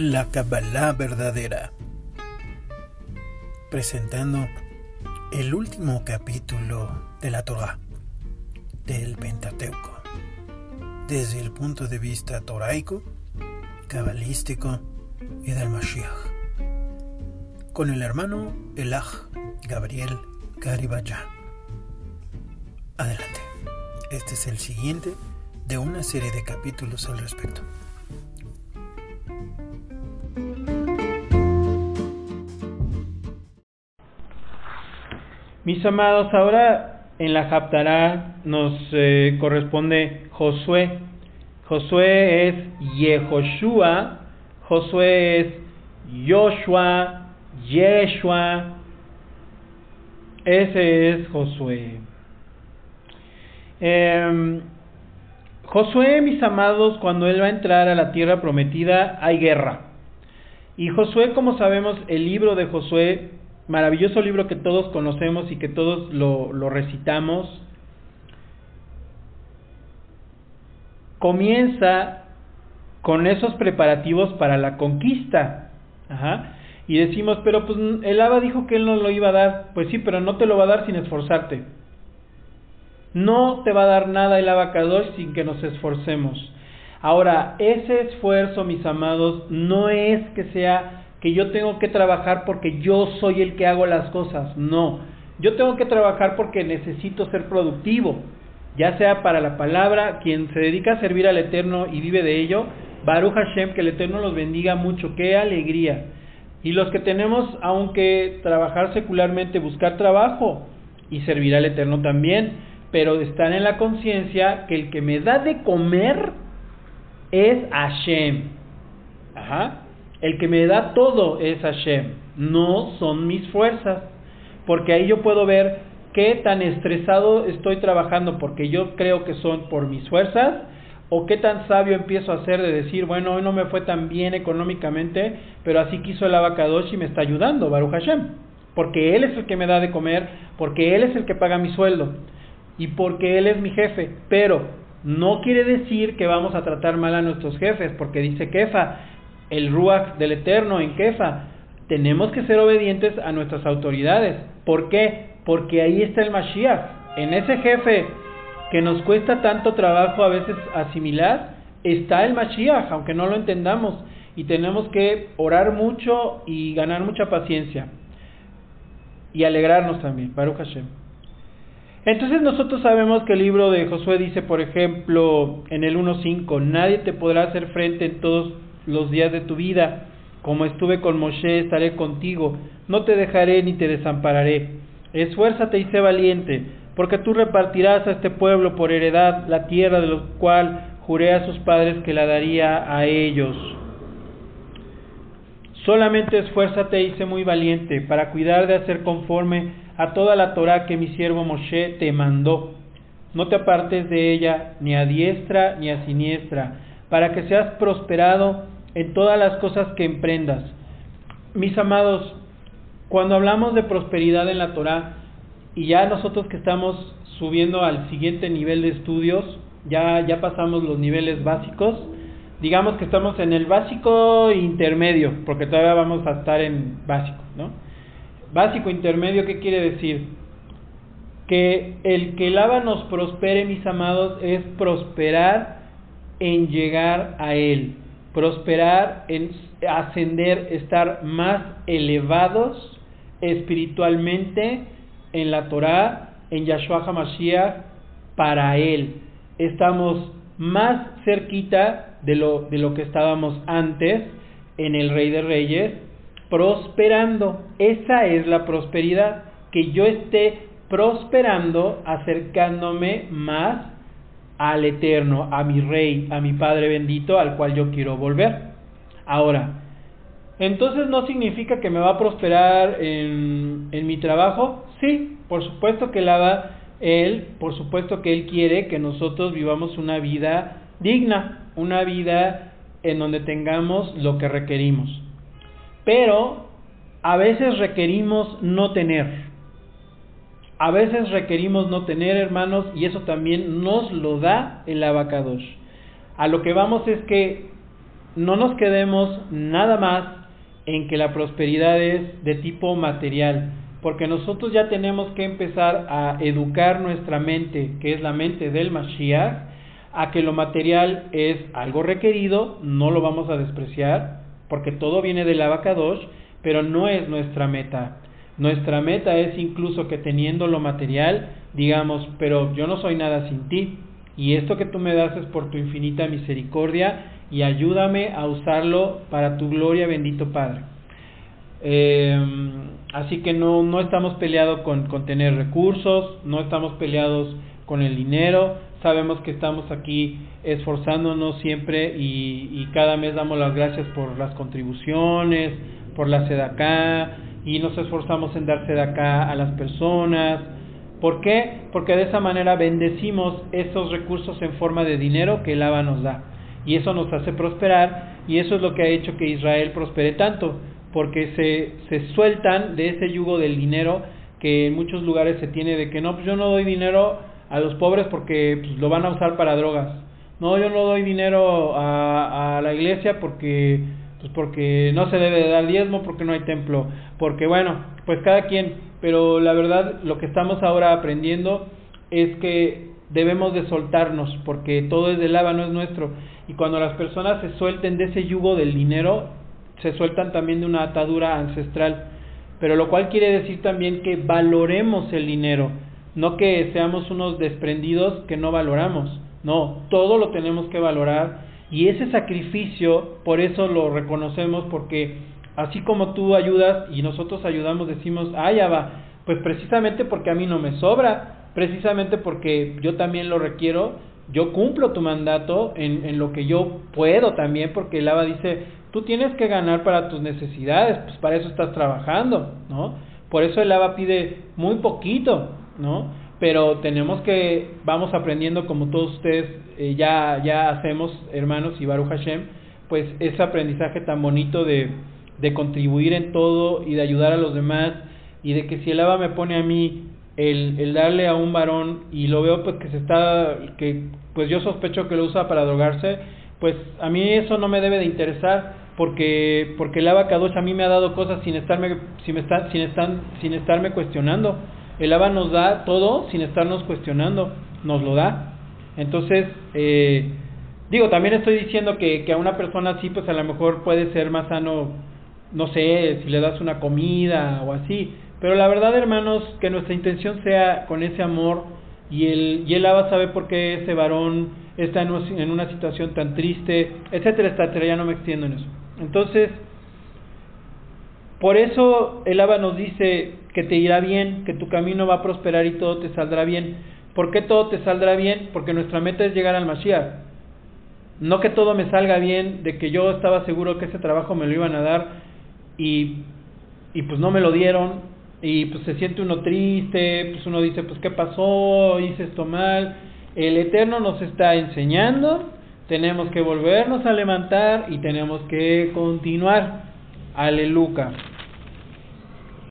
La Kabbalah verdadera. Presentando el último capítulo de la Torah, del Pentateuco, desde el punto de vista toraico, cabalístico y del Mashiach, con el hermano Elach Gabriel Garibaya. Adelante. Este es el siguiente de una serie de capítulos al respecto. Mis amados, ahora en la Japtará nos eh, corresponde Josué. Josué es Yehoshua, Josué es Joshua, Yeshua. Ese es Josué. Eh, Josué, mis amados, cuando él va a entrar a la tierra prometida, hay guerra. Y Josué, como sabemos, el libro de Josué maravilloso libro que todos conocemos y que todos lo, recitamos, comienza con esos preparativos para la conquista. Y decimos, pero pues el Abba dijo que él no lo iba a dar. Pues sí, pero no te lo va a dar sin esforzarte. No te va a dar nada el abacador sin que nos esforcemos. Ahora, ese esfuerzo, mis amados, no es que sea que yo tengo que trabajar porque yo soy el que hago las cosas. No, yo tengo que trabajar porque necesito ser productivo, ya sea para la palabra, quien se dedica a servir al Eterno y vive de ello, Baruch Hashem, que el Eterno los bendiga mucho, qué alegría. Y los que tenemos, aunque trabajar secularmente, buscar trabajo y servir al Eterno también, pero están en la conciencia que el que me da de comer es Hashem. Ajá. El que me da todo es Hashem, no son mis fuerzas, porque ahí yo puedo ver qué tan estresado estoy trabajando porque yo creo que son por mis fuerzas o qué tan sabio empiezo a ser de decir, bueno, hoy no me fue tan bien económicamente, pero así quiso el abacadosh y me está ayudando, Baruch Hashem, porque él es el que me da de comer, porque él es el que paga mi sueldo y porque él es mi jefe, pero no quiere decir que vamos a tratar mal a nuestros jefes, porque dice Kefa, el Ruach del Eterno en Kefa. Tenemos que ser obedientes a nuestras autoridades. ¿Por qué? Porque ahí está el Mashiach. En ese jefe que nos cuesta tanto trabajo a veces asimilar, está el Mashiach, aunque no lo entendamos. Y tenemos que orar mucho y ganar mucha paciencia. Y alegrarnos también, Baruch Hashem. Entonces nosotros sabemos que el libro de Josué dice, por ejemplo, en el 1.5, nadie te podrá hacer frente en todos los días de tu vida. Como estuve con Moshe, estaré contigo. No te dejaré ni te desampararé. Esfuérzate y sé valiente, porque tú repartirás a este pueblo por heredad la tierra de la cual juré a sus padres que la daría a ellos. Solamente esfuérzate y sé muy valiente para cuidar de hacer conforme a toda la Torah que mi siervo Moshe te mandó. No te apartes de ella ni a diestra ni a siniestra, para que seas prosperado en todas las cosas que emprendas. Mis amados, cuando hablamos de prosperidad en la Torah, y ya nosotros que estamos subiendo al siguiente nivel de estudios, ya, ya pasamos los niveles básicos, digamos que estamos en el básico intermedio, porque todavía vamos a estar en básico, ¿no? Básico intermedio, ¿qué quiere decir? Que el que el Abba nos prospere, mis amados, es prosperar en llegar a Él prosperar, en ascender, estar más elevados espiritualmente en la Torah, en Yahshua HaMashiach, para Él. Estamos más cerquita de lo, de lo que estábamos antes en el Rey de Reyes, prosperando. Esa es la prosperidad, que yo esté prosperando, acercándome más al Eterno, a mi Rey, a mi Padre bendito, al cual yo quiero volver. Ahora, entonces no significa que me va a prosperar en, en mi trabajo. Sí, por supuesto que la va Él, por supuesto que Él quiere que nosotros vivamos una vida digna, una vida en donde tengamos lo que requerimos. Pero a veces requerimos no tener. A veces requerimos no tener hermanos y eso también nos lo da el abacados. A lo que vamos es que no nos quedemos nada más en que la prosperidad es de tipo material, porque nosotros ya tenemos que empezar a educar nuestra mente, que es la mente del Mashiach, a que lo material es algo requerido, no lo vamos a despreciar, porque todo viene del abacadosh, pero no es nuestra meta. Nuestra meta es incluso que teniendo lo material, digamos, pero yo no soy nada sin ti, y esto que tú me das es por tu infinita misericordia, y ayúdame a usarlo para tu gloria, bendito Padre. Eh, así que no, no estamos peleados con, con tener recursos, no estamos peleados con el dinero, sabemos que estamos aquí esforzándonos siempre y, y cada mes damos las gracias por las contribuciones, por la acá y nos esforzamos en dar acá a las personas. ¿Por qué? Porque de esa manera bendecimos esos recursos en forma de dinero que el Abba nos da. Y eso nos hace prosperar y eso es lo que ha hecho que Israel prospere tanto, porque se, se sueltan de ese yugo del dinero que en muchos lugares se tiene de que no, pues yo no doy dinero a los pobres porque pues, lo van a usar para drogas. No, yo no doy dinero a, a la iglesia porque pues porque no se debe de dar diezmo, porque no hay templo, porque bueno, pues cada quien, pero la verdad lo que estamos ahora aprendiendo es que debemos de soltarnos, porque todo es de lava, no es nuestro, y cuando las personas se suelten de ese yugo del dinero, se sueltan también de una atadura ancestral, pero lo cual quiere decir también que valoremos el dinero, no que seamos unos desprendidos que no valoramos, no, todo lo tenemos que valorar y ese sacrificio, por eso lo reconocemos, porque así como tú ayudas y nosotros ayudamos, decimos, ya va, pues precisamente porque a mí no me sobra, precisamente porque yo también lo requiero, yo cumplo tu mandato en, en lo que yo puedo también, porque el ABA dice, tú tienes que ganar para tus necesidades, pues para eso estás trabajando, ¿no? Por eso el ABA pide muy poquito, ¿no? Pero tenemos que, vamos aprendiendo como todos ustedes eh, ya, ya hacemos, hermanos y Baruch Hashem, pues ese aprendizaje tan bonito de, de contribuir en todo y de ayudar a los demás y de que si el Abba me pone a mí el, el darle a un varón y lo veo pues que se está, que pues yo sospecho que lo usa para drogarse, pues a mí eso no me debe de interesar porque porque el Kadosh a mí me ha dado cosas sin estarme sin, estar, sin, estar, sin estarme cuestionando el ABA nos da todo sin estarnos cuestionando, nos lo da. Entonces, eh, digo, también estoy diciendo que, a una persona así, pues a lo mejor puede ser más sano, no sé, si le das una comida o así. Pero la verdad, hermanos, que nuestra intención sea con ese amor y el, y el ABA sabe por qué ese varón está en una situación tan triste, etcétera, etcétera, ya no me extiendo en eso. Entonces, por eso el Abba nos dice que te irá bien, que tu camino va a prosperar y todo te saldrá bien. ¿Por qué todo te saldrá bien? Porque nuestra meta es llegar al Mashiach. No que todo me salga bien, de que yo estaba seguro que ese trabajo me lo iban a dar y, pues no me lo dieron y pues se siente uno triste, pues uno dice, pues qué pasó, hice esto mal. El Eterno nos está enseñando, tenemos que volvernos a levantar y tenemos que continuar. Aleluya.